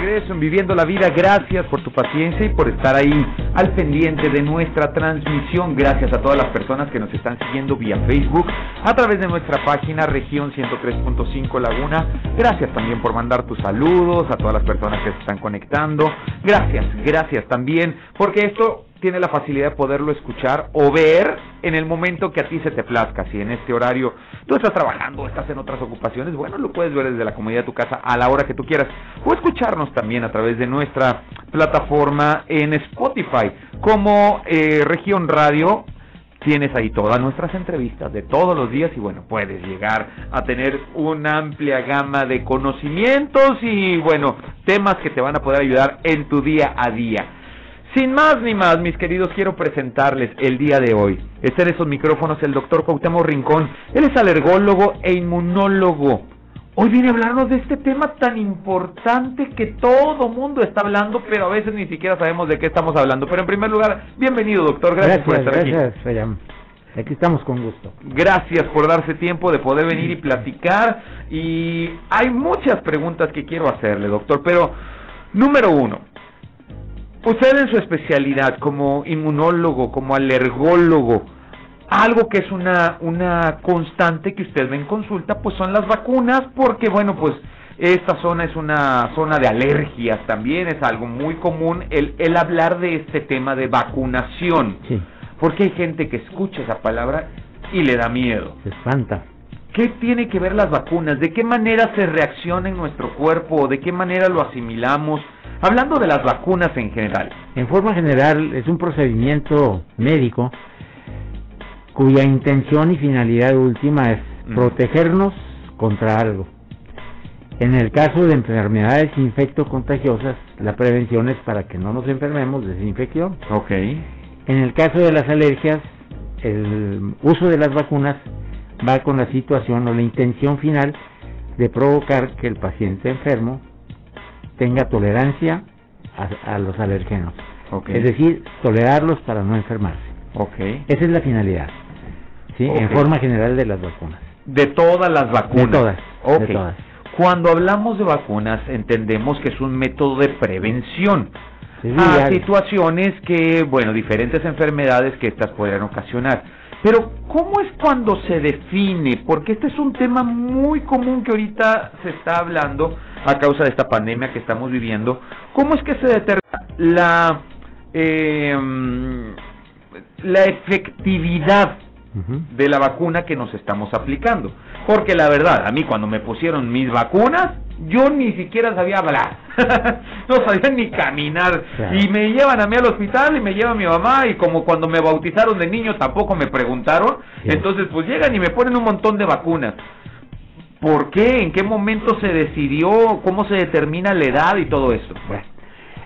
Regreso en Viviendo la Vida. Gracias por tu paciencia y por estar ahí al pendiente de nuestra transmisión. Gracias a todas las personas que nos están siguiendo vía Facebook, a través de nuestra página región 103.5 Laguna. Gracias también por mandar tus saludos a todas las personas que se están conectando. Gracias, gracias también, porque esto tiene la facilidad de poderlo escuchar o ver en el momento que a ti se te plazca. Si en este horario tú estás trabajando estás en otras ocupaciones, bueno, lo puedes ver desde la comodidad de tu casa a la hora que tú quieras. O escucharnos también a través de nuestra plataforma en Spotify como eh, Región Radio. Tienes ahí todas nuestras entrevistas de todos los días y bueno, puedes llegar a tener una amplia gama de conocimientos y bueno, temas que te van a poder ayudar en tu día a día. Sin más ni más, mis queridos, quiero presentarles el día de hoy. Este en esos micrófonos el doctor Cuauhtémoc Rincón. Él es alergólogo e inmunólogo. Hoy viene a hablarnos de este tema tan importante que todo mundo está hablando, pero a veces ni siquiera sabemos de qué estamos hablando. Pero en primer lugar, bienvenido, doctor. Gracias, por estar gracias, aquí. Aquí estamos con gusto. Gracias por darse tiempo de poder venir y platicar. Y hay muchas preguntas que quiero hacerle, doctor. Pero, número uno, Usted en su especialidad como inmunólogo, como alergólogo, algo que es una, una constante que usted ve en consulta, pues son las vacunas, porque bueno, pues esta zona es una zona de alergias también, es algo muy común el, el hablar de este tema de vacunación. Sí. Porque hay gente que escucha esa palabra y le da miedo. Se espanta. ¿Qué tiene que ver las vacunas? ¿De qué manera se reacciona en nuestro cuerpo? ¿De qué manera lo asimilamos? Hablando de las vacunas en general. En forma general es un procedimiento médico cuya intención y finalidad última es protegernos contra algo. En el caso de enfermedades infectocontagiosas, la prevención es para que no nos enfermemos de esa infección. Ok. En el caso de las alergias, el uso de las vacunas va con la situación o la intención final de provocar que el paciente enfermo tenga tolerancia a, los alergenos. Es decir, tolerarlos para no enfermarse. Okay. Esa es la finalidad. ¿sí? En forma general de las vacunas. De todas las vacunas. De todas. De todas. Cuando hablamos de vacunas entendemos que es un método de prevención a situaciones que, bueno, diferentes enfermedades que estas pueden ocasionar. Pero, ¿cómo es cuando se define? Porque este es un tema muy común que ahorita se está hablando a causa de esta pandemia que estamos viviendo. ¿Cómo es que se determina la, eh, la efectividad de la vacuna que nos estamos aplicando? Porque la verdad, a mí cuando me pusieron mis vacunas, yo ni siquiera sabía hablar, no sabía ni caminar, y me llevan a mí al hospital y me lleva mi mamá, y como cuando me bautizaron de niño tampoco me preguntaron, entonces pues llegan y me ponen un montón de vacunas. ¿Por qué? ¿En qué momento se decidió? ¿Cómo se determina la edad y todo eso? Bueno,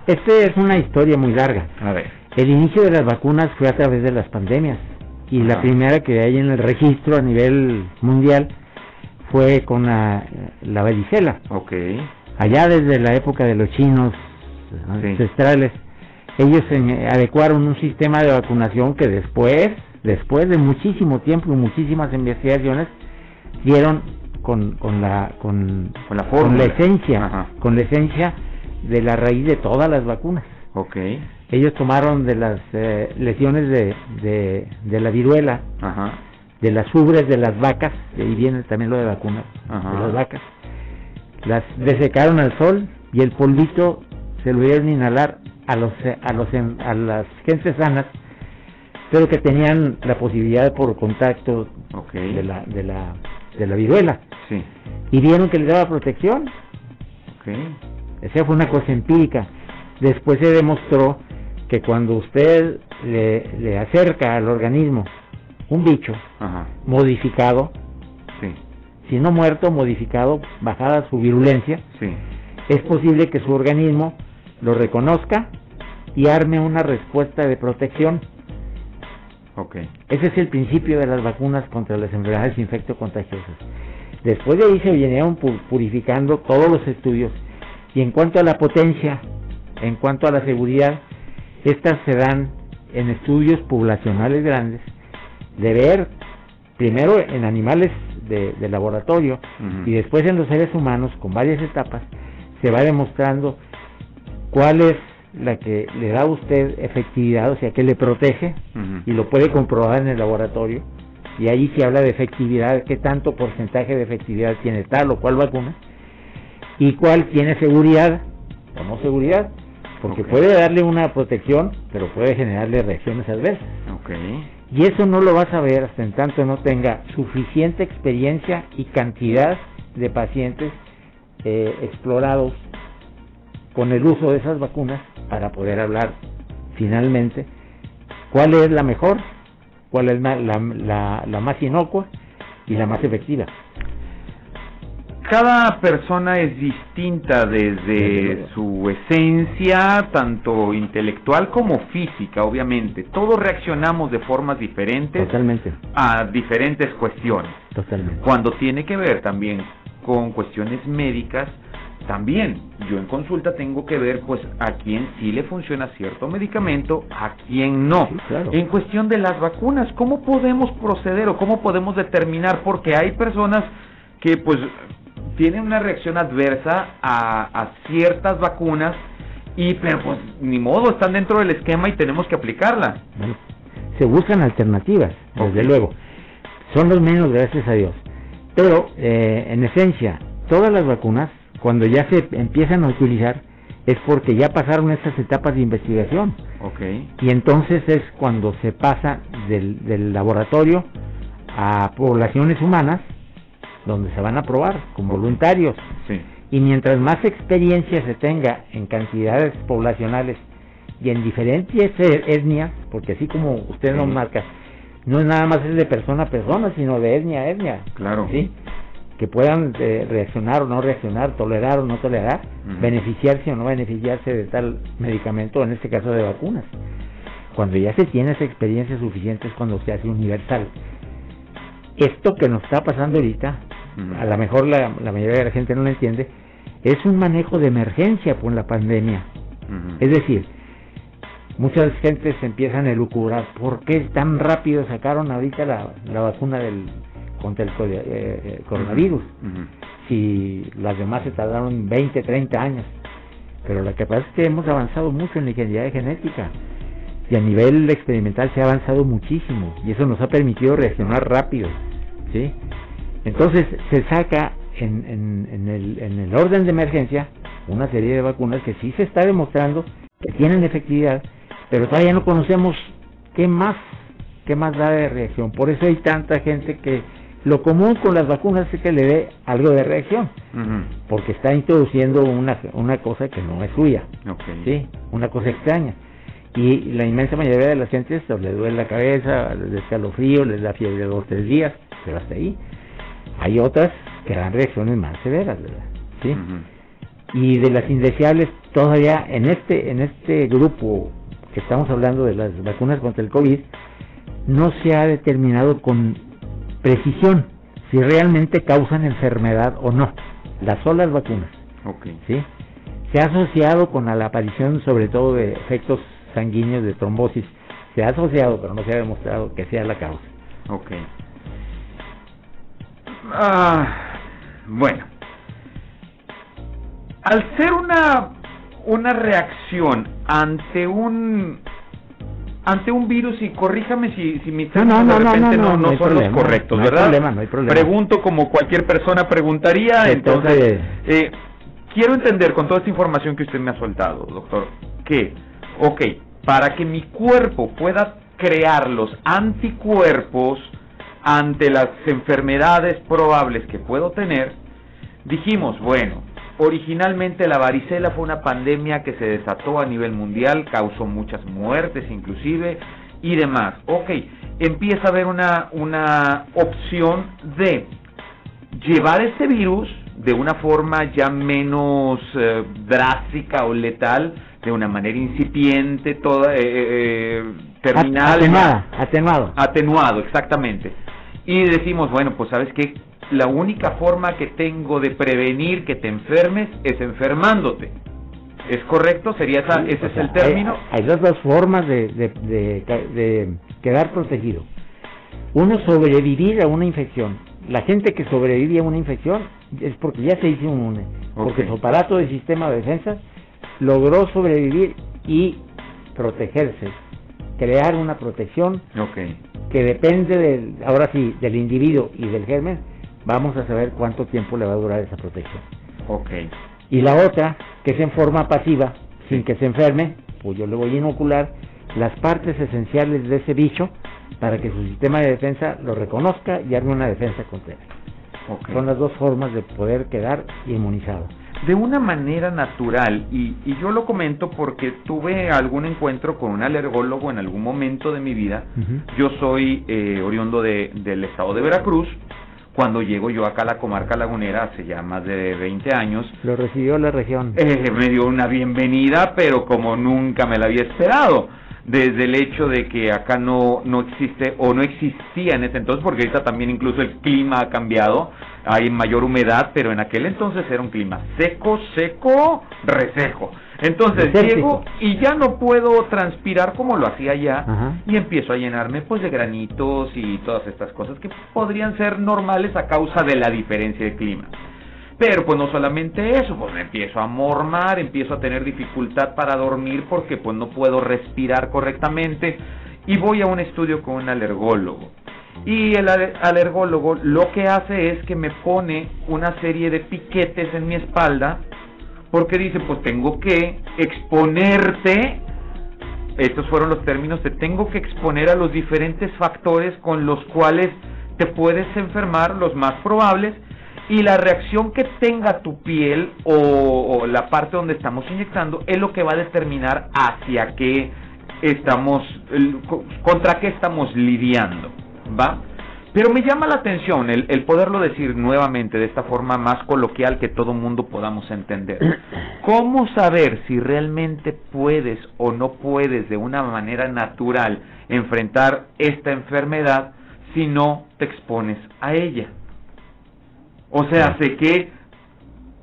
esta es una historia muy larga. A ver. El inicio de las vacunas fue a través de las pandemias, y la primera que hay en el registro a nivel mundial fue con la, la varicela. Ok. Allá desde la época de los chinos ancestrales, ellos adecuaron un sistema de vacunación que después, después de muchísimo tiempo y muchísimas investigaciones, dieron con, con la con, con la, con la esencia, con la esencia de la raíz de todas las vacunas. Ok. Ellos tomaron de las eh, lesiones de, de, de la viruela, Ajá. de las ubres de las vacas, y ahí viene también lo de vacunas, de las vacas, las desecaron al sol y el polvito se lo dieron a inhalar a los a los a las gentes sanas pero que tenían la posibilidad por contacto de la de la de la viruela. Y vieron que le daba protección. Okay. esa fue una cosa empírica. Después se demostró que cuando usted le, le acerca al organismo un bicho modificado, si no muerto, modificado, bajada su virulencia, es posible que su organismo lo reconozca y arme una respuesta de protección. Okay. Ese es el principio de las vacunas contra las enfermedades infectocontagiosas. Después de ahí se vinieron purificando todos los estudios. Y en cuanto a la potencia, en cuanto a la seguridad, estas se dan en estudios poblacionales grandes, de ver primero en animales de, laboratorio y después en los seres humanos con varias etapas, se va demostrando cuál es la que le da a usted efectividad, o sea, que le protege y lo puede comprobar en el laboratorio. Y ahí se habla de efectividad, qué tanto porcentaje de efectividad tiene tal o cual vacuna y cuál tiene seguridad o no seguridad, porque puede darle una protección, pero puede generarle reacciones adversas. Y eso no lo vas a ver hasta en tanto no tenga suficiente experiencia y cantidad de pacientes eh, explorados con el uso de esas vacunas para poder hablar finalmente cuál es la mejor, cuál es la, la, más inocua y la más efectiva. Cada persona es distinta desde su esencia, tanto intelectual como física, obviamente. Todos reaccionamos de formas diferentes Totalmente. a diferentes cuestiones. Totalmente. Cuando tiene que ver también con cuestiones médicas, también yo en consulta tengo que ver pues a quién sí le funciona cierto medicamento, a quién no. En cuestión de las vacunas, ¿cómo podemos proceder o cómo podemos determinar? Porque hay personas que pues tienen una reacción adversa a, ciertas vacunas y pero pues ni modo, están dentro del esquema y tenemos que aplicarla. se buscan alternativas, desde luego. Son los menos, gracias a Dios. Pero, eh, en esencia, todas las vacunas cuando ya se empiezan a utilizar es porque ya pasaron estas etapas de investigación. Okay. Y entonces es cuando se pasa del, laboratorio a poblaciones humanas, donde se van a probar con voluntarios. Sí. Y mientras más experiencia se tenga en cantidades poblacionales y en diferentes etnias, porque así como usted nos marca, no es nada más es de persona a persona, sino de etnia a etnia. Claro. ¿sí? que puedan eh, reaccionar o no reaccionar, tolerar o no tolerar, beneficiarse o no beneficiarse de tal medicamento, en este caso de vacunas. Cuando ya se tiene esa experiencia suficiente es cuando se hace universal. Esto que nos está pasando ahorita, a lo mejor la, mayoría de la gente no lo entiende, es un manejo de emergencia por la pandemia. Es decir, muchas gentes empiezan a elucubrar, ¿por qué tan rápido sacaron ahorita la, la vacuna del, contra el eh, eh, coronavirus. Si las demás se tardaron 20, 30 años. Pero lo que pasa es que hemos avanzado mucho en la ingeniería genética. Y a nivel experimental se ha avanzado muchísimo. Y eso nos ha permitido reaccionar rápido. ¿sí? Entonces se saca en, en, el, en el orden de emergencia una serie de vacunas que sí se está demostrando que tienen efectividad, pero todavía no conocemos qué más, qué más da de reacción. Por eso hay tanta gente que lo común con las vacunas es que le dé algo de reacción, porque está introduciendo una, una cosa que no es suya, ¿sí? una cosa extraña. Y la inmensa mayoría de las gentes pues, le duele la cabeza, les da escalofrío, les da fiebre dos o tres días, pero hasta ahí. Hay otras que dan reacciones más severas, ¿verdad? ¿Sí? Y de las indeseables, todavía en este, en este grupo que estamos hablando de las vacunas contra el COVID, no se ha determinado con precisión si realmente causan enfermedad o no, las solas vacunas. ¿sí? Se ha asociado con la aparición sobre todo de efectos sanguíneos de trombosis, se ha asociado, pero no se ha demostrado que sea la causa. Ok. Ah, bueno. Al ser una, una reacción ante un ante un virus y corríjame si, si mis términos de repente no, no, son los correctos, ¿verdad? Pregunto como cualquier persona preguntaría, entonces, eh, quiero entender con toda esta información que usted me ha soltado, doctor, que, ok, para que mi cuerpo pueda crear los anticuerpos ante las enfermedades probables que puedo tener, dijimos, bueno, Originalmente la varicela fue una pandemia que se desató a nivel mundial, causó muchas muertes inclusive y demás. Ok, empieza a haber una, una opción de llevar este virus de una forma ya menos eh, drástica o letal, de una manera incipiente, toda eh, eh, terminal. Atenuada, atenuado. Atenuado, exactamente. Y decimos, bueno, pues sabes qué, la única forma que tengo de prevenir que te enfermes es enfermándote. ¿Es correcto? ¿Sería esa, ese es el término? Hay, dos, formas de, de, quedar protegido. Uno, sobrevivir a una infección. La gente que sobrevive a una infección es porque ya se hizo inmune, porque su aparato de sistema de defensa logró sobrevivir y protegerse, crear una protección que depende del, ahora sí, del individuo y del germen, vamos a saber cuánto tiempo le va a durar esa protección. Okay. Y la otra, que es en forma pasiva, sin que se enferme, pues yo le voy a inocular las partes esenciales de ese bicho para que su sistema de defensa lo reconozca y arme una defensa contra él. Son las dos formas de poder quedar inmunizado. De una manera natural, y, yo lo comento porque tuve algún encuentro con un alergólogo en algún momento de mi vida. Yo soy eh, oriundo de, del estado de Veracruz, cuando llego yo acá a la comarca lagunera hace ya más de 20 años. Lo recibió la región. Eh, me dio una bienvenida, pero como nunca me la había esperado. Desde el hecho de que acá no, no existe o no existía en ese entonces, porque ahorita también incluso el clima ha cambiado, hay mayor humedad, pero en aquel entonces era un clima seco, seco, reseco. Entonces llego y ya no puedo transpirar como lo hacía ya y empiezo a llenarme pues de granitos y todas estas cosas que podrían ser normales a causa de la diferencia de clima. Pero pues no solamente eso, pues me empiezo a mormar, empiezo a tener dificultad para dormir porque pues no puedo respirar correctamente y voy a un estudio con un alergólogo. Y el alergólogo lo que hace es que me pone una serie de piquetes en mi espalda porque dice, pues tengo que exponerte, estos fueron los términos, te tengo que exponer a los diferentes factores con los cuales te puedes enfermar, los más probables, y la reacción que tenga tu piel o, la parte donde estamos inyectando es lo que va a determinar hacia qué estamos, contra qué estamos lidiando, ¿va? Pero me llama la atención el, poderlo decir nuevamente de esta forma más coloquial que todo mundo podamos entender. ¿Cómo saber si realmente puedes o no puedes de una manera natural enfrentar esta enfermedad si no te expones a ella? O sea, sé que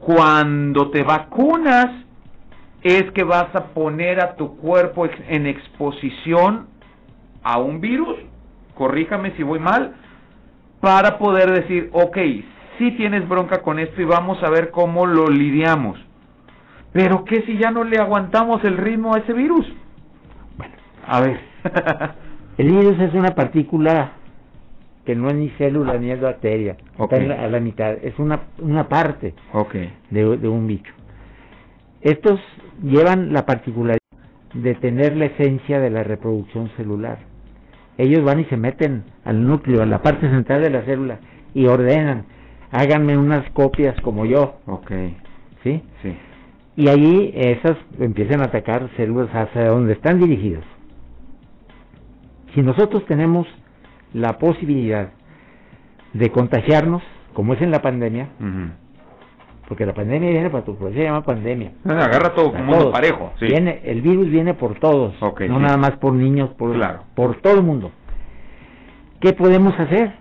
cuando te vacunas es que vas a poner a tu cuerpo en exposición a un virus. Corríjame si voy mal para poder decir, ok, sí tienes bronca con esto y vamos a ver cómo lo lidiamos. Pero ¿qué si ya no le aguantamos el ritmo a ese virus? Bueno, a ver. el virus es una partícula que no es ni célula ni es bacteria. Está a la mitad. Es una, una parte de, de un bicho. Estos llevan la particularidad de tener la esencia de la reproducción celular ellos van y se meten al núcleo, a la parte central de la célula y ordenan, háganme unas copias como yo. Ok. ¿Sí? Sí. Y allí esas empiezan a atacar células hacia donde están dirigidas. Si nosotros tenemos la posibilidad de contagiarnos, como es en la pandemia, porque la pandemia viene para tu, se llama pandemia. Agarra todo como mundo parejo. Viene, el virus viene por todos, no nada más por niños, por, por todo el mundo. ¿Qué podemos hacer?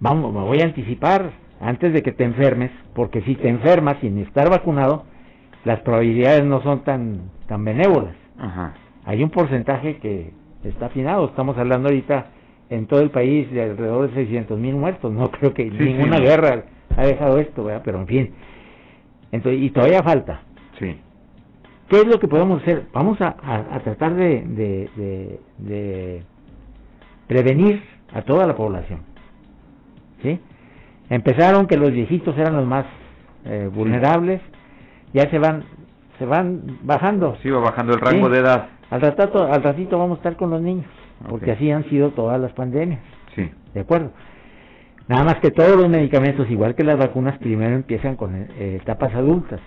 Vamos, me voy a anticipar antes de que te enfermes, porque si te enfermas sin estar vacunado, las probabilidades no son tan, tan benévolas. Hay un porcentaje que está afinado, estamos hablando ahorita en todo el país de alrededor de 600 mil muertos, no creo que ninguna guerra ha dejado esto, pero en fin, entonces, y todavía falta. Sí. ¿Qué es lo que podemos hacer? Vamos a, a, tratar de, de, prevenir a toda la población. ¿Sí? Empezaron que los viejitos eran los más eh, vulnerables, ya se van se van bajando. Sí, va bajando el rango de edad. Al ratito, al ratito vamos a estar con los niños, porque así han sido todas las pandemias. Sí. ¿De acuerdo? Nada más que todos los medicamentos, igual que las vacunas, primero empiezan con eh, etapas adultas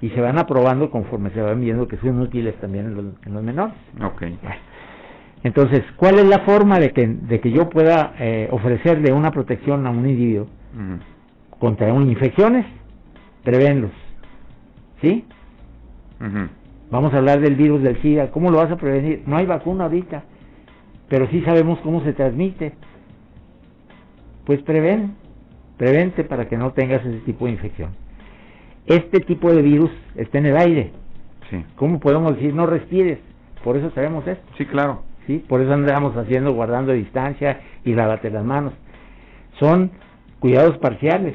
y se van aprobando conforme se van viendo que son útiles también en los, menores. Okay. Entonces, ¿cuál es la forma de que, de que yo pueda eh, ofrecerle una protección a un individuo contra infecciones? Prevenlos. ¿Sí? Vamos a hablar del virus del SIDA. ¿Cómo lo vas a prevenir? No hay vacuna ahorita, pero sí sabemos cómo se transmite pues prevén. prevente para que no tengas ese tipo de infección. Este tipo de virus está en el aire. Sí. ¿Cómo podemos decir no respires? Por eso sabemos esto. Sí, claro. Sí, por eso andamos haciendo guardando distancia y lavate las manos. Son cuidados parciales,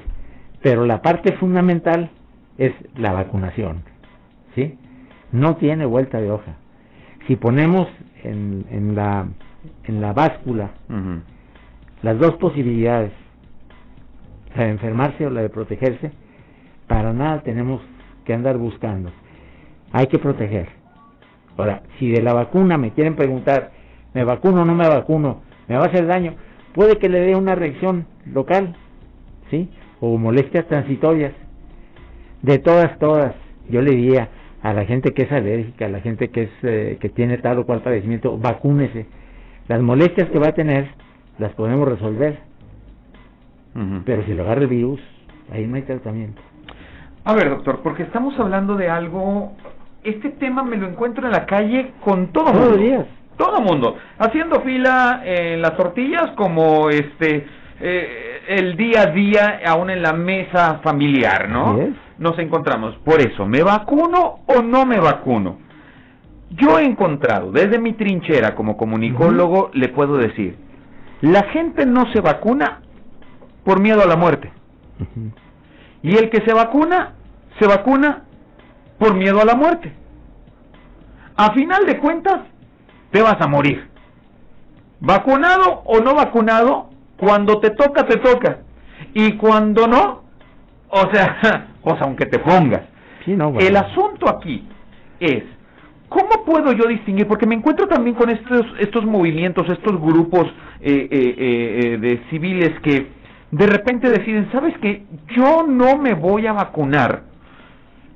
pero la parte fundamental es la vacunación. ¿Sí? No tiene vuelta de hoja. Si ponemos en, en la en la báscula las dos posibilidades, la de enfermarse o la de protegerse, para nada tenemos que andar buscando. Hay que proteger. Ahora, si de la vacuna me quieren preguntar, ¿me vacuno o no me vacuno? ¿Me va a hacer daño? Puede que le dé una reacción local, ¿sí? O molestias transitorias. De todas, todas, yo le diría a la gente que es alérgica, a la gente que, es, eh, que tiene tal o cual padecimiento, vacúnese las molestias que va a tener las podemos resolver. Pero si lo agarra el virus, ahí no hay tratamiento. A ver, doctor, porque estamos hablando de algo. Este tema me lo encuentro en la calle con todo mundo. días. Todo mundo. Haciendo fila en las tortillas, como este. Eh, el día a día, aún en la mesa familiar, ¿no? Nos encontramos. Por eso, ¿me vacuno o no me vacuno? Yo he encontrado, desde mi trinchera como comunicólogo, le puedo decir, la gente no se vacuna por miedo a la muerte. Y el que se vacuna, se vacuna por miedo a la muerte. A final de cuentas, te vas a morir. Vacunado o no vacunado, cuando te toca, te toca. Y cuando no, o sea, pues aunque te pongas. El asunto aquí es, ¿Cómo puedo yo distinguir? Porque me encuentro también con estos, estos movimientos, estos grupos eh, eh, eh, de civiles que de repente deciden, ¿sabes qué? Yo no me voy a vacunar.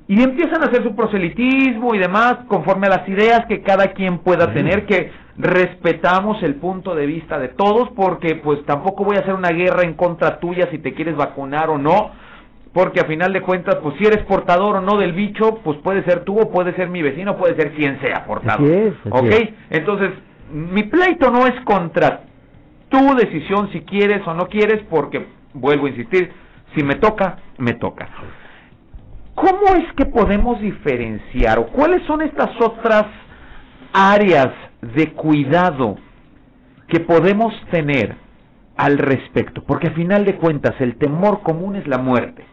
Y empiezan a hacer su proselitismo y demás conforme a las ideas que cada quien pueda tener, que respetamos el punto de vista de todos, porque pues tampoco voy a hacer una guerra en contra tuya si te quieres vacunar o no porque a final de cuentas, pues si eres portador o no del bicho, pues puede ser tú o puede ser mi vecino, puede ser quien sea portador. ¿Ok? Entonces, mi pleito no es contra tu decisión si quieres o no quieres, porque, vuelvo a insistir, si me toca, me toca. ¿Cómo es que podemos diferenciar o cuáles son estas otras áreas de cuidado que podemos tener al respecto? Porque a final de cuentas el temor común es la muerte.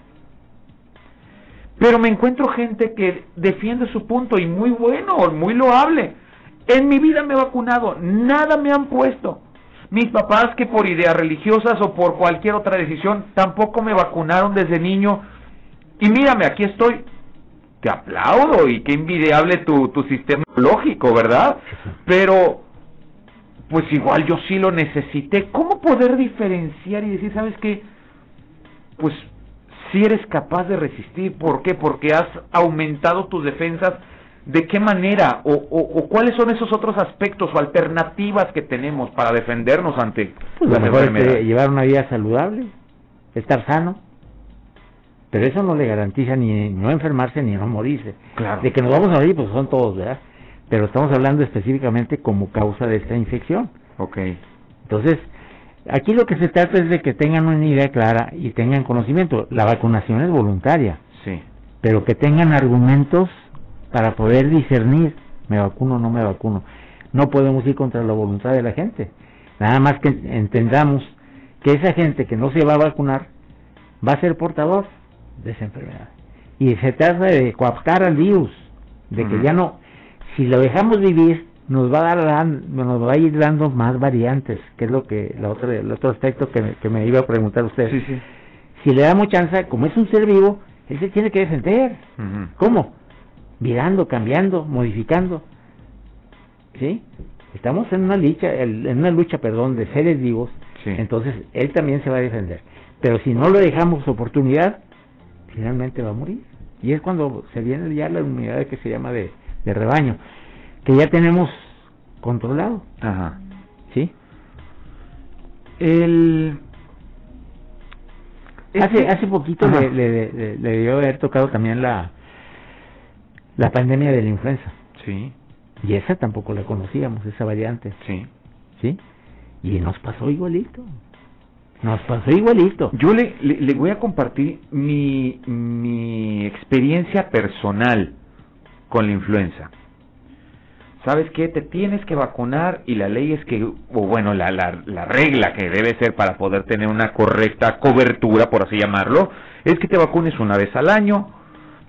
Pero me encuentro gente que defiende su punto y muy bueno, muy loable. En mi vida me he vacunado, nada me han puesto. Mis papás que por ideas religiosas o por cualquier otra decisión tampoco me vacunaron desde niño. Y mírame, aquí estoy. Te aplaudo y qué envidiable tu, tu sistema lógico, ¿verdad? Pero, pues igual yo sí lo necesité. ¿Cómo poder diferenciar y decir, sabes qué? Pues si eres capaz de resistir. ¿Por qué? Porque has aumentado tus defensas. ¿De qué manera? O, cuáles son esos otros aspectos o alternativas que tenemos para defendernos ante pues la enfermedad? llevar una vida saludable, estar sano. Pero eso no le garantiza ni no enfermarse ni no morirse. Claro. De que nos vamos a morir, pues son todos, ¿verdad? Pero estamos hablando específicamente como causa de esta infección. Ok. Entonces, Aquí lo que se trata es de que tengan una idea clara y tengan conocimiento. La vacunación es voluntaria. Sí. Pero que tengan argumentos para poder discernir, me vacuno o no me vacuno. No podemos ir contra la voluntad de la gente. Nada más que entendamos que esa gente que no se va a vacunar va a ser portador de esa enfermedad. Y se trata de coaptar al virus, de que ya no, si lo dejamos vivir, nos va a dar nos va a ir dando más variantes que es lo que la otra el otro aspecto que, me iba a preguntar usted. Si le damos chance como es un ser vivo él se tiene que defender. Cómo virando cambiando modificando. Sí estamos en una lucha en una lucha perdón de seres vivos. Entonces él también se va a defender. Pero si no le dejamos oportunidad finalmente va a morir. Y es cuando se viene ya la unidad que se llama de rebaño que ya tenemos controlado. Ajá. ¿Sí? El... Hace, hace poquito le, le, le, debió haber tocado también la, la pandemia de la influenza. Sí. Y esa tampoco la conocíamos, esa variante. Sí. ¿Sí? Y nos pasó igualito. Nos pasó igualito. Yo le, le, voy a compartir mi, mi experiencia personal con la influenza. ¿Sabes qué? Te tienes que vacunar y la ley es que, o bueno, la, la, la regla que debe ser para poder tener una correcta cobertura, por así llamarlo, es que te vacunes una vez al año,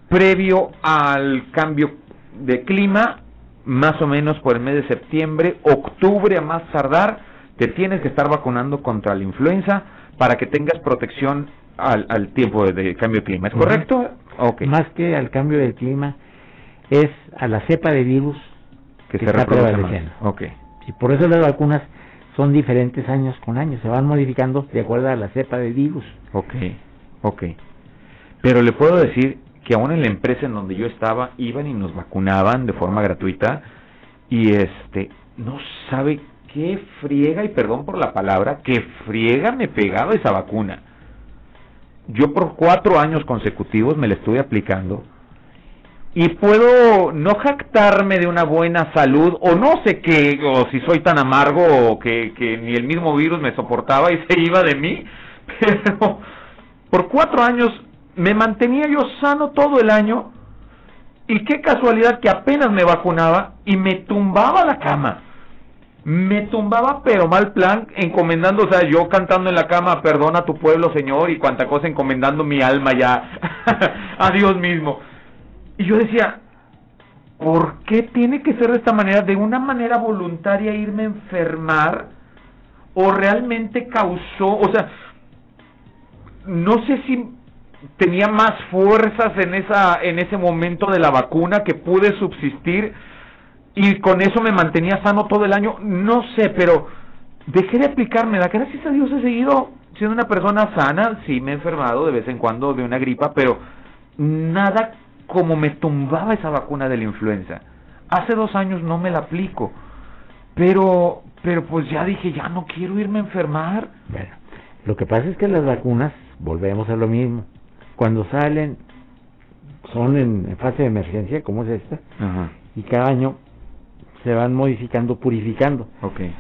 previo al cambio de clima, más o menos por el mes de septiembre, octubre a más tardar, te tienes que estar vacunando contra la influenza para que tengas protección al, al tiempo de, cambio de clima. ¿Es correcto? Okay. Más que al cambio del clima, es a la cepa de virus que, se está prevaleciendo. Okay. Y por eso las vacunas son diferentes años con años, se van modificando de acuerdo a la cepa de virus. Ok, ok. Pero le puedo decir que aún en la empresa en donde yo estaba iban y nos vacunaban de forma gratuita y este no sabe qué friega y perdón por la palabra qué friega me pegaba esa vacuna yo por cuatro años consecutivos me la estuve aplicando y puedo no jactarme de una buena salud o no sé qué o si soy tan amargo o que, que ni el mismo virus me soportaba y se iba de mí pero por cuatro años me mantenía yo sano todo el año y qué casualidad que apenas me vacunaba y me tumbaba la cama. Me tumbaba pero mal plan, encomendando, o sea, yo cantando en la cama, perdona tu pueblo, Señor, y cuanta cosa encomendando mi alma ya a Dios mismo. Y yo decía, ¿por qué tiene que ser de esta manera? De una manera voluntaria irme a enfermar o realmente causó, o sea, no sé si tenía más fuerzas en esa en ese momento de la vacuna que pude subsistir y con eso me mantenía sano todo el año no sé pero dejé de aplicarme. La gracias a Dios he seguido siendo una persona sana. Sí me he enfermado de vez en cuando de una gripa pero nada como me tumbaba esa vacuna de la influenza hace dos años no me la aplico pero pero pues ya dije ya no quiero irme a enfermar bueno lo que pasa es que las vacunas volvemos a lo mismo cuando salen son en, fase de emergencia, como es esta, y cada año se van modificando, purificando. Okay.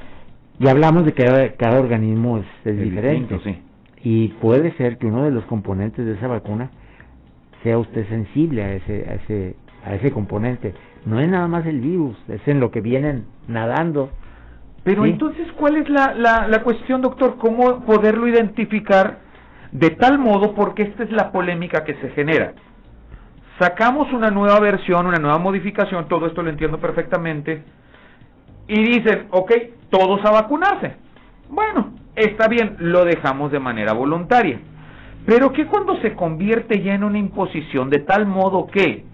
Y hablamos de que cada, cada organismo es, diferente. sí. Y puede ser que uno de los componentes de esa vacuna sea usted sensible a ese, a ese, a ese componente. No es nada más el virus, es en lo que vienen nadando. Pero entonces, ¿cuál es la, la, la cuestión, doctor? ¿Cómo poderlo identificar? De tal modo, porque esta es la polémica que se genera. Sacamos una nueva versión, una nueva modificación, todo esto lo entiendo perfectamente, y dicen, ok, todos a vacunarse. Bueno, está bien, lo dejamos de manera voluntaria. Pero que cuando se convierte ya en una imposición de tal modo que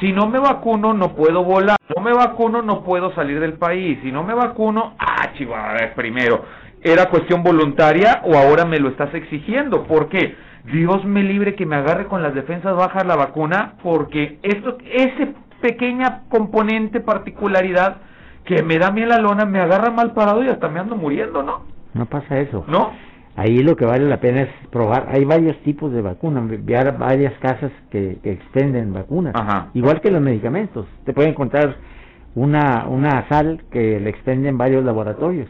si no me vacuno no puedo volar, si no me vacuno no puedo salir del país, si no me vacuno, ah, chivo, a ver, primero, ¿Era cuestión voluntaria o ahora me lo estás exigiendo? ¿Por qué? Dios me libre que me agarre con las defensas bajas la vacuna porque esto, ese pequeña componente, particularidad que me da bien la lona, me agarra mal parado y hasta me ando muriendo, ¿no? No pasa eso. ¿No? Ahí lo que vale la pena es probar. Hay varios tipos de vacunas, varias casas que, que expenden vacunas. Igual que los medicamentos. Te pueden encontrar una, una sal que le expenden varios laboratorios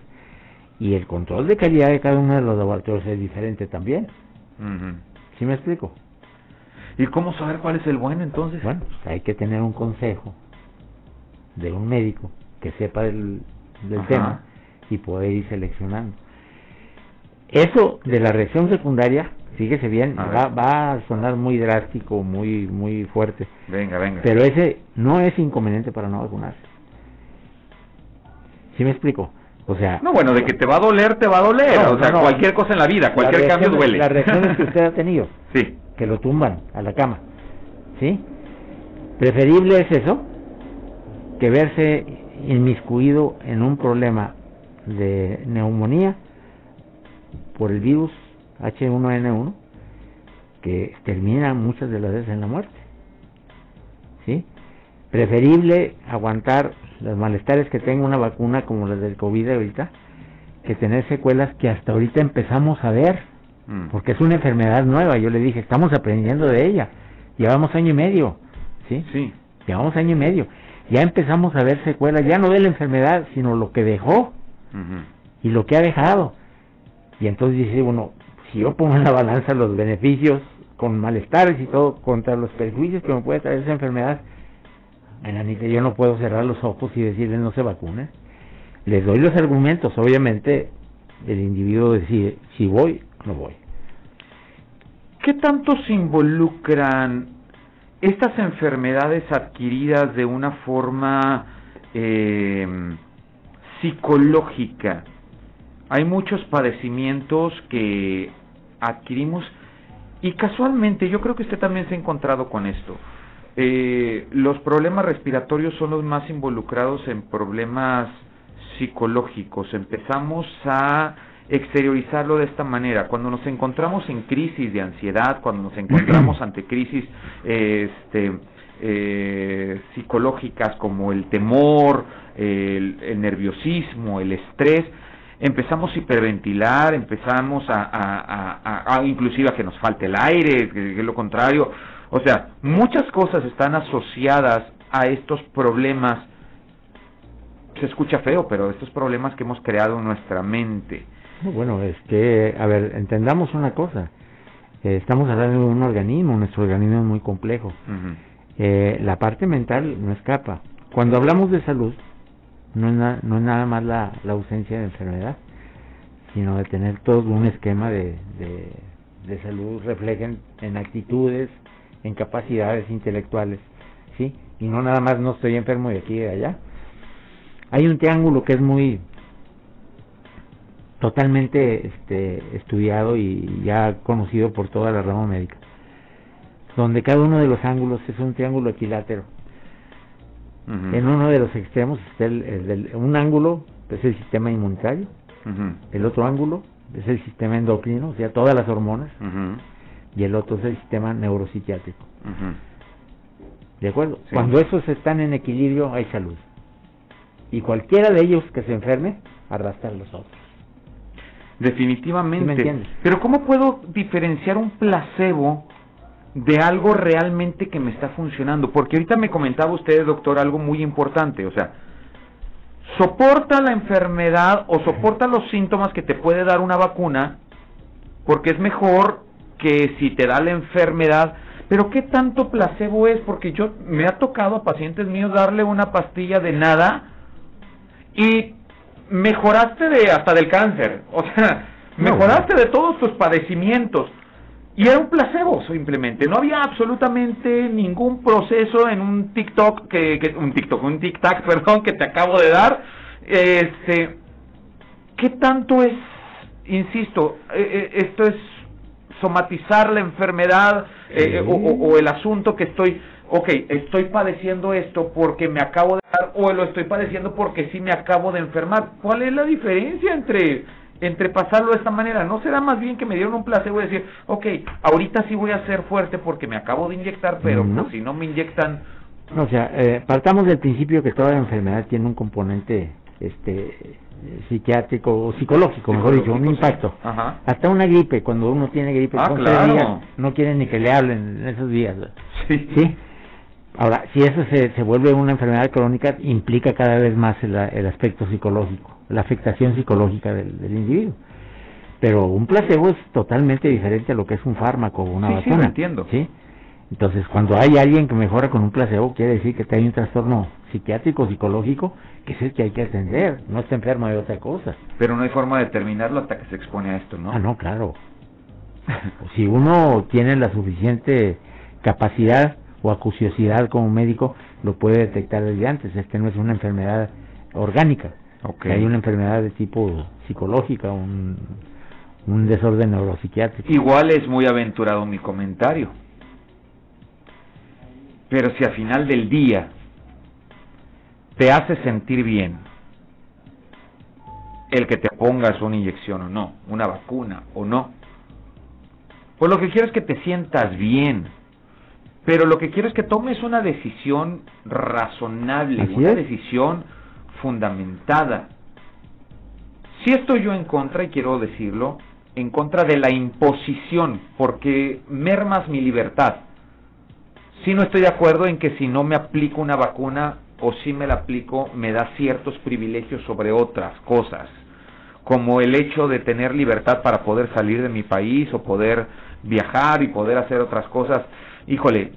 y el control de calidad de cada uno de los laboratorios es diferente también. ¿Sí me explico? ¿Y cómo saber cuál es el bueno entonces? Bueno, pues hay que tener un consejo de un médico que sepa del, del tema y poder ir seleccionando. Eso de la reacción secundaria, fíjese bien, va, va, a sonar muy drástico, muy muy fuerte. Venga, venga. Pero ese no es inconveniente para no vacunarse. ¿Sí me explico? O sea, no, bueno, de que te va a doler, te va a doler. o sea, cualquier cosa en la vida, cualquier cambio duele. Las reacciones que usted ha tenido, sí. que lo tumban a la cama, ¿sí? Preferible es eso que verse inmiscuido en un problema de neumonía por el virus H1N1 que termina muchas de las veces en la muerte. ¿Sí? Preferible aguantar los malestares que tenga una vacuna como la del COVID ahorita, que tener secuelas que hasta ahorita empezamos a ver, mm. porque es una enfermedad nueva, yo le dije, estamos aprendiendo de ella, llevamos año y medio, ¿sí? Sí. Llevamos año y medio, ya empezamos a ver secuelas, ya no de la enfermedad, sino lo que dejó y lo que ha dejado. Y entonces dice uno, si yo pongo en la balanza los beneficios con malestares y todo contra los perjuicios que me puede traer esa enfermedad, Anita, yo no puedo cerrar los ojos y decirle no se vacune. Les doy los argumentos, obviamente el individuo decide si voy no voy. ¿Qué tanto se involucran estas enfermedades adquiridas de una forma eh, psicológica? Hay muchos padecimientos que adquirimos y casualmente yo creo que usted también se ha encontrado con esto. Eh, los problemas respiratorios son los más involucrados en problemas psicológicos. Empezamos a exteriorizarlo de esta manera. Cuando nos encontramos en crisis de ansiedad, cuando nos encontramos ante crisis este, eh, psicológicas como el temor, el, nerviosismo, el estrés, empezamos a hiperventilar, empezamos a, inclusive a que nos falte el aire, que es lo contrario. O sea, muchas cosas están asociadas a estos problemas se escucha feo, pero estos problemas que hemos creado en nuestra mente. Bueno, es que, a ver, entendamos una cosa. Eh, estamos hablando de un organismo, nuestro organismo es muy complejo. eh, la parte mental no escapa. Cuando hablamos de salud, no es, no es nada más la, ausencia de enfermedad, sino de tener todo un esquema de, de, de salud reflejen en actitudes, en capacidades intelectuales, ¿sí? Y no nada más no estoy enfermo de aquí y de allá. Hay un triángulo que es muy totalmente este, estudiado y ya conocido por toda la rama médica, donde cada uno de los ángulos es un triángulo equilátero. En uno de los extremos está el, un ángulo, es el sistema inmunitario, el otro ángulo es el sistema endocrino, o sea, todas las hormonas, y el otro es el sistema neuropsiquiátrico. ¿De acuerdo? Cuando esos están en equilibrio hay salud. Y cualquiera de ellos que se enferme arrastra a los otros. Definitivamente. Pero ¿cómo puedo diferenciar un placebo de algo realmente que me está funcionando? Porque ahorita me comentaba usted, doctor, algo muy importante, o sea, soporta la enfermedad o soporta los síntomas que te puede dar una vacuna, porque es mejor que si te da la enfermedad, pero ¿qué tanto placebo es? Porque yo me ha tocado a pacientes míos darle una pastilla de nada y mejoraste de hasta del cáncer, o sea, mejoraste de todos tus padecimientos. Y era un placebo simplemente, no había absolutamente ningún proceso en un TikTok que, que un TikTok, un TikTok, perdón, que te acabo de dar. Este, ¿qué tanto es, insisto, eh, eh, esto es somatizar la enfermedad eh, o, o, el asunto que estoy ok, estoy padeciendo esto porque me acabo de dar o lo estoy padeciendo porque sí me acabo de enfermar. ¿Cuál es la diferencia entre entre pasarlo de esta manera? ¿No será más bien que me dieron un placebo y decir, ok, ahorita sí voy a ser fuerte porque me acabo de inyectar, pero pues, si no me inyectan... o sea, eh, partamos del principio que toda enfermedad tiene un componente este psiquiátrico o psicológico, mejor dicho, un impacto. Hasta una gripe, cuando uno tiene gripe, ah, no quieren ni que le hablen en esos días. Sí. ¿Sí? Ahora, si eso se, se vuelve una enfermedad crónica, implica cada vez más el, aspecto psicológico, la afectación psicológica del, individuo. Pero un placebo es totalmente diferente a lo que es un fármaco o una vacuna. Sí, entiendo. ¿sí? Entonces, cuando hay alguien que mejora con un placebo, quiere decir que hay un trastorno psiquiátrico, psicológico, que es el que hay que atender. No está enfermo de otra cosa. Pero no hay forma de determinarlo hasta que se expone a esto, ¿no? Ah, no, claro. si uno tiene la suficiente capacidad o acuciosidad como médico lo puede detectar desde antes. Es que no es una enfermedad orgánica. Okay. Hay una enfermedad de tipo psicológica, un, un desorden neuropsiquiátrico. Igual es muy aventurado mi comentario. Pero si al final del día te hace sentir bien el que te pongas una inyección o no, una vacuna o no, pues lo que quiero es que te sientas bien pero lo que quiero es que tomes una decisión razonable, una decisión fundamentada. Si estoy yo en contra, y quiero decirlo, en contra de la imposición, porque mermas mi libertad. Si no estoy de acuerdo en que si no me aplico una vacuna o si me la aplico, me da ciertos privilegios sobre otras cosas. como el hecho de tener libertad para poder salir de mi país o poder viajar y poder hacer otras cosas. Híjole,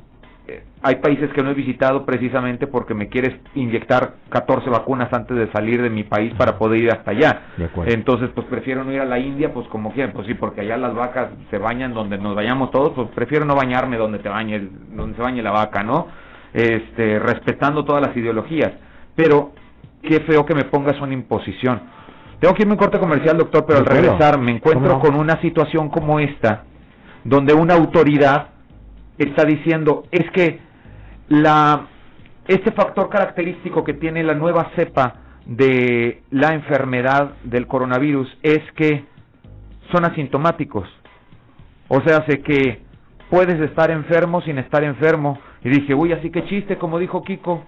hay países que no he visitado precisamente porque me quieres inyectar 14 vacunas antes de salir de mi país para poder ir hasta allá. Entonces, pues prefiero no ir a la India, pues como quieran, pues sí, porque allá las vacas se bañan donde nos vayamos todos, pues prefiero no bañarme donde te bañe, donde se bañe la vaca, ¿no? Este, respetando todas las ideologías. Pero qué feo que me pongas una imposición. Tengo que irme un corte comercial, doctor, pero al regresar me encuentro con una situación como esta, donde una autoridad está diciendo es que la este factor característico que tiene la nueva cepa de la enfermedad del coronavirus es que son asintomáticos. O sea, hace que puedes estar enfermo sin estar enfermo. Y dije, uy, así que chiste, como dijo Kiko.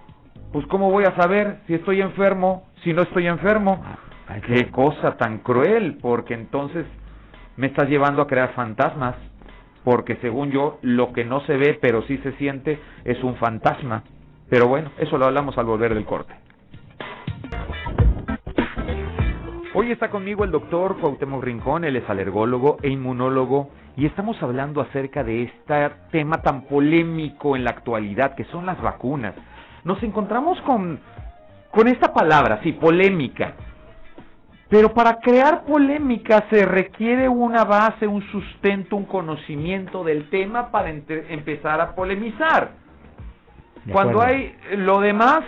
Pues cómo voy a saber si estoy enfermo, si no estoy enfermo. Qué cosa tan cruel, porque entonces me estás llevando a crear fantasmas porque según yo lo que no se ve pero sí se siente es un fantasma. Pero bueno, eso lo hablamos al volver del corte. Hoy está conmigo el doctor Cuauhtémoc Rincón, él es alergólogo e inmunólogo y estamos hablando acerca de este tema tan polémico en la actualidad que son las vacunas. Nos encontramos con, con esta palabra, sí, polémica. Pero para crear polémica se requiere una base, un sustento, un conocimiento del tema para empezar a polemizar. Cuando hay lo demás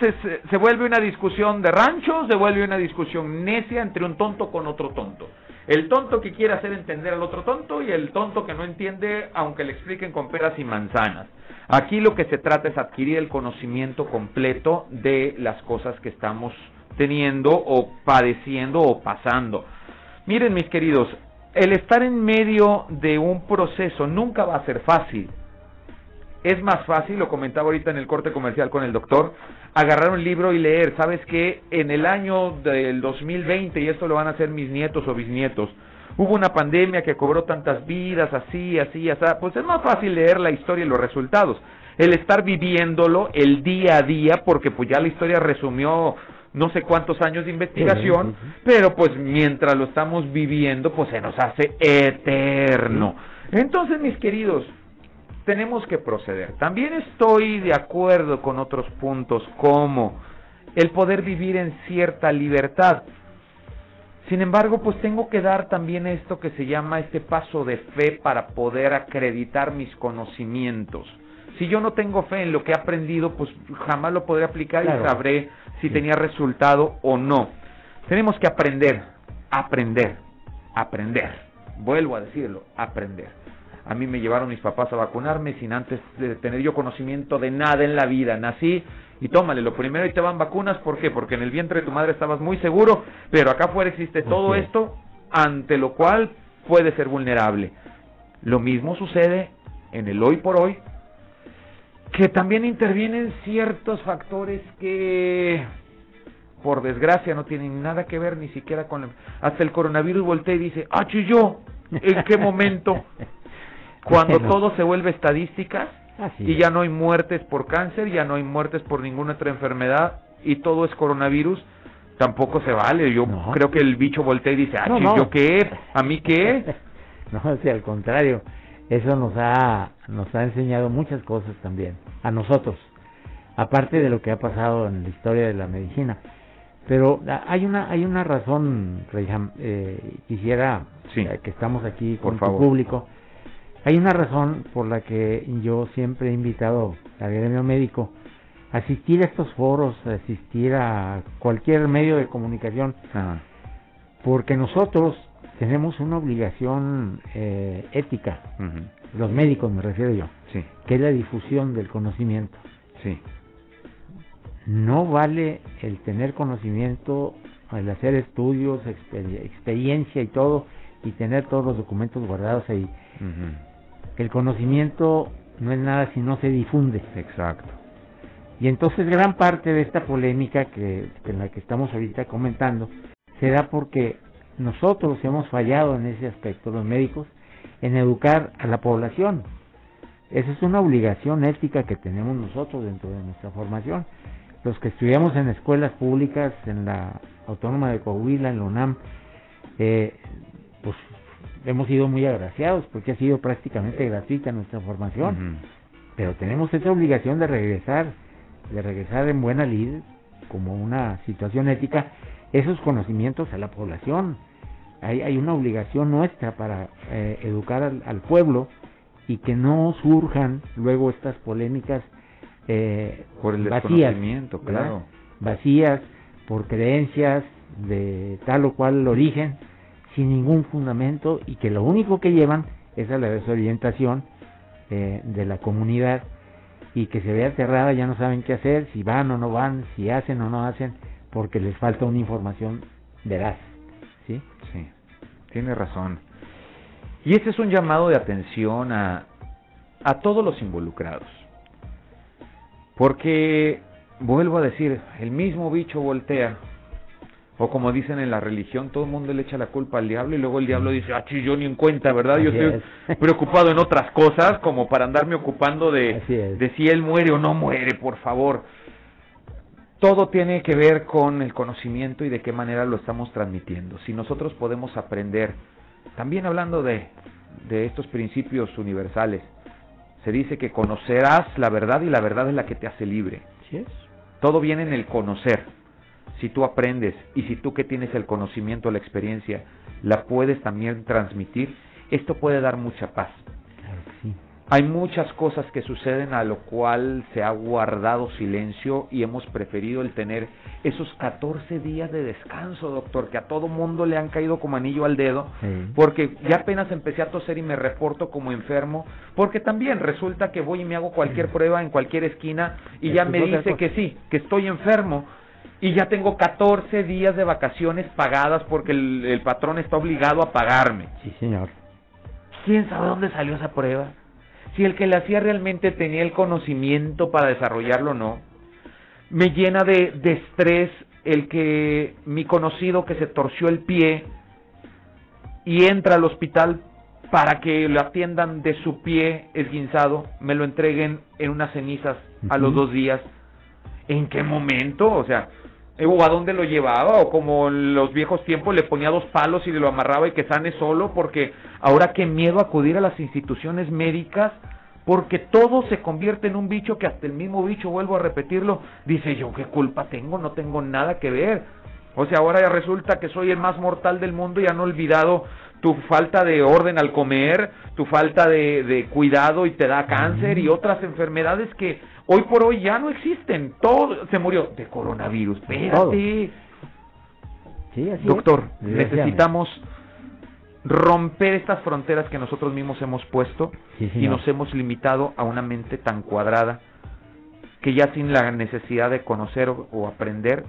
se vuelve una discusión de ranchos, se vuelve una discusión necia entre un tonto con otro tonto. El tonto que quiere hacer entender al otro tonto y el tonto que no entiende aunque le expliquen con peras y manzanas. Aquí lo que se trata es adquirir el conocimiento completo de las cosas que estamos teniendo o padeciendo o pasando. Miren mis queridos, el estar en medio de un proceso nunca va a ser fácil. Es más fácil, lo comentaba ahorita en el corte comercial con el doctor, agarrar un libro y leer. Sabes que en el año del 2020, y esto lo van a hacer mis nietos o bisnietos, hubo una pandemia que cobró tantas vidas, así, así, así. Pues es más fácil leer la historia y los resultados. El estar viviéndolo el día a día, porque pues ya la historia resumió no sé cuántos años de investigación, pero pues mientras lo estamos viviendo, pues se nos hace eterno. Entonces, mis queridos, tenemos que proceder. También estoy de acuerdo con otros puntos como el poder vivir en cierta libertad. Sin embargo, pues tengo que dar también esto que se llama este paso de fe para poder acreditar mis conocimientos. Si yo no tengo fe en lo que he aprendido, pues jamás lo podré aplicar y sabré si tenía resultado o no. Tenemos que aprender, aprender, aprender. Vuelvo a decirlo, aprender. A mí me llevaron mis papás a vacunarme sin antes de tener yo conocimiento de nada en la vida. Nací y tómale, lo primero y te van vacunas, ¿por qué? Porque en el vientre de tu madre estabas muy seguro, pero acá afuera existe todo esto ante lo cual puede ser vulnerable. Lo mismo sucede en el hoy por hoy que también intervienen ciertos factores que por desgracia no tienen nada que ver ni siquiera con hasta el coronavirus voltea y dice ah yo en qué momento cuando todo se vuelve estadísticas y ya no hay muertes por cáncer ya no hay muertes por ninguna otra enfermedad y todo es coronavirus tampoco se vale. Yo creo que el bicho voltea y dice ah yo qué a mí qué no o al contrario eso nos ha, nos ha enseñado muchas cosas también, a nosotros, aparte de lo que ha pasado en la historia de la medicina. Pero hay una, hay una razón, Reyham, eh, quisiera eh, que estamos aquí con tu público. Hay una razón por la que yo siempre he invitado al gremio médico a asistir a estos foros, a asistir a cualquier medio de comunicación, porque nosotros tenemos una obligación eh, ética, los médicos me refiero yo, sí. que es la difusión del conocimiento. Sí. No vale el tener conocimiento, el hacer estudios, experiencia y todo, y tener todos los documentos guardados ahí. El conocimiento no es nada si no se difunde. Exacto. Y entonces gran parte de esta polémica que, en la que estamos ahorita comentando se da porque nosotros hemos fallado en ese aspecto, los médicos, en educar a la población. Esa es una obligación ética que tenemos nosotros dentro de nuestra formación. Los que estudiamos en escuelas públicas, en la Autónoma de Coahuila, en la UNAM, eh, pues hemos sido muy agraciados porque ha sido prácticamente gratuita nuestra formación, pero tenemos esa obligación de regresar, de regresar en buena lid, como una situación ética, esos conocimientos a la población. Hay, hay una obligación nuestra para eh, educar al, pueblo y que no surjan luego estas polémicas eh, por el vacías, claro. vacías por creencias de tal o cual origen sin ningún fundamento y que lo único que llevan es a la desorientación eh, de la comunidad y que se ve aterrada, ya no saben qué hacer, si van o no van, si hacen o no hacen, porque les falta una información veraz. ¿Sí? Sí, tiene razón. Y este es un llamado de atención a, a todos los involucrados. Porque, vuelvo a decir, el mismo bicho voltea o como dicen en la religión, todo el mundo le echa la culpa al diablo y luego el diablo dice, ah, yo ni en cuenta, ¿verdad? Yo estoy preocupado en otras cosas como para andarme ocupando de, de si él muere o no muere, por favor. Todo tiene que ver con el conocimiento y de qué manera lo estamos transmitiendo. Si nosotros podemos aprender, también hablando de, de estos principios universales, se dice que conocerás la verdad y la verdad es la que te hace libre. Todo viene en el conocer si tú aprendes y si tú que tienes el conocimiento, la experiencia, la puedes también transmitir, esto puede dar mucha paz. Hay muchas cosas que suceden a lo cual se ha guardado silencio y hemos preferido el tener esos 14 días de descanso, doctor, que a todo mundo le han caído como anillo al dedo, porque ya apenas empecé a toser y me reporto como enfermo, porque también resulta que voy y me hago cualquier prueba en cualquier esquina y ya me dice que sí, que estoy enfermo, y ya tengo 14 días de vacaciones pagadas porque el, patrón está obligado a pagarme. Sí, señor. ¿Quién sabe dónde salió esa prueba? Si el que la hacía realmente tenía el conocimiento para desarrollarlo o no. Me llena de, de estrés el que mi conocido que se torció el pie y entra al hospital para que lo atiendan de su pie esguinzado, me lo entreguen en unas cenizas a los dos días. ¿En qué momento? O sea, o a dónde lo llevaba, o como en los viejos tiempos le ponía dos palos y lo amarraba y que sane solo, porque ahora qué miedo acudir a las instituciones médicas, porque todo se convierte en un bicho que hasta el mismo bicho, vuelvo a repetirlo, dice yo qué culpa tengo, no tengo nada que ver. O sea, ahora ya resulta que soy el más mortal del mundo y han olvidado tu falta de orden al comer, tu falta de, de cuidado y te da cáncer y otras enfermedades que Hoy por hoy ya no existen. Todo se murió de coronavirus. Espérate. Doctor, necesitamos romper estas fronteras que nosotros mismos hemos puesto y nos hemos limitado a una mente tan cuadrada que ya sin la necesidad de conocer o, aprender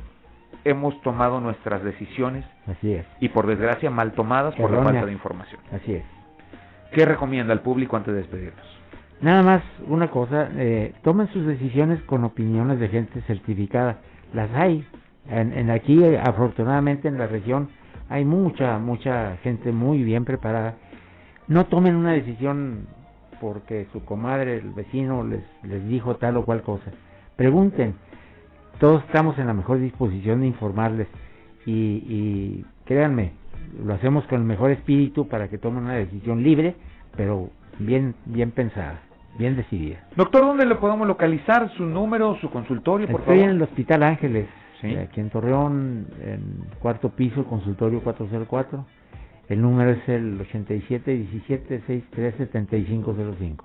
hemos tomado nuestras decisiones Así es. y por desgracia mal tomadas por la falta de información. Así es. ¿Qué recomienda al público antes de despedirnos? Nada más una cosa, eh, tomen sus decisiones con opiniones de gente certificada. Las hay. En, en aquí, afortunadamente, en la región hay mucha, mucha gente muy bien preparada. No tomen una decisión porque su comadre, el vecino, les, les dijo tal o cual cosa. Pregunten. Todos estamos en la mejor disposición de informarles. Y, y créanme, lo hacemos con el mejor espíritu para que tomen una decisión libre, pero bien, bien pensada bien decidida. Doctor, ¿dónde le podemos localizar? ¿Su número, su consultorio, por Estoy en el Hospital Ángeles, aquí en Torreón, en cuarto piso, consultorio 404. El número es el 8717-637505.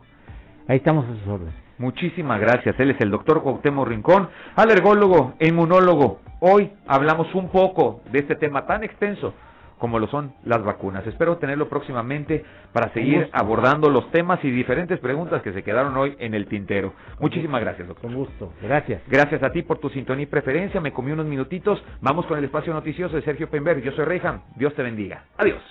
Ahí estamos a sus órdenes. Muchísimas gracias. Él es el doctor Cuauhtémoc Rincón, alergólogo, inmunólogo. Hoy hablamos un poco de este tema tan extenso como lo son las vacunas. Espero tenerlo próximamente para seguir abordando los temas y diferentes preguntas que se quedaron hoy en el tintero. Muchísimas gracias, doctor. Con gusto. Gracias. Gracias a ti por tu sintonía y preferencia. Me comí unos minutitos. Vamos con el espacio noticioso de Sergio Pember. Yo soy Rejan. Dios te bendiga. Adiós.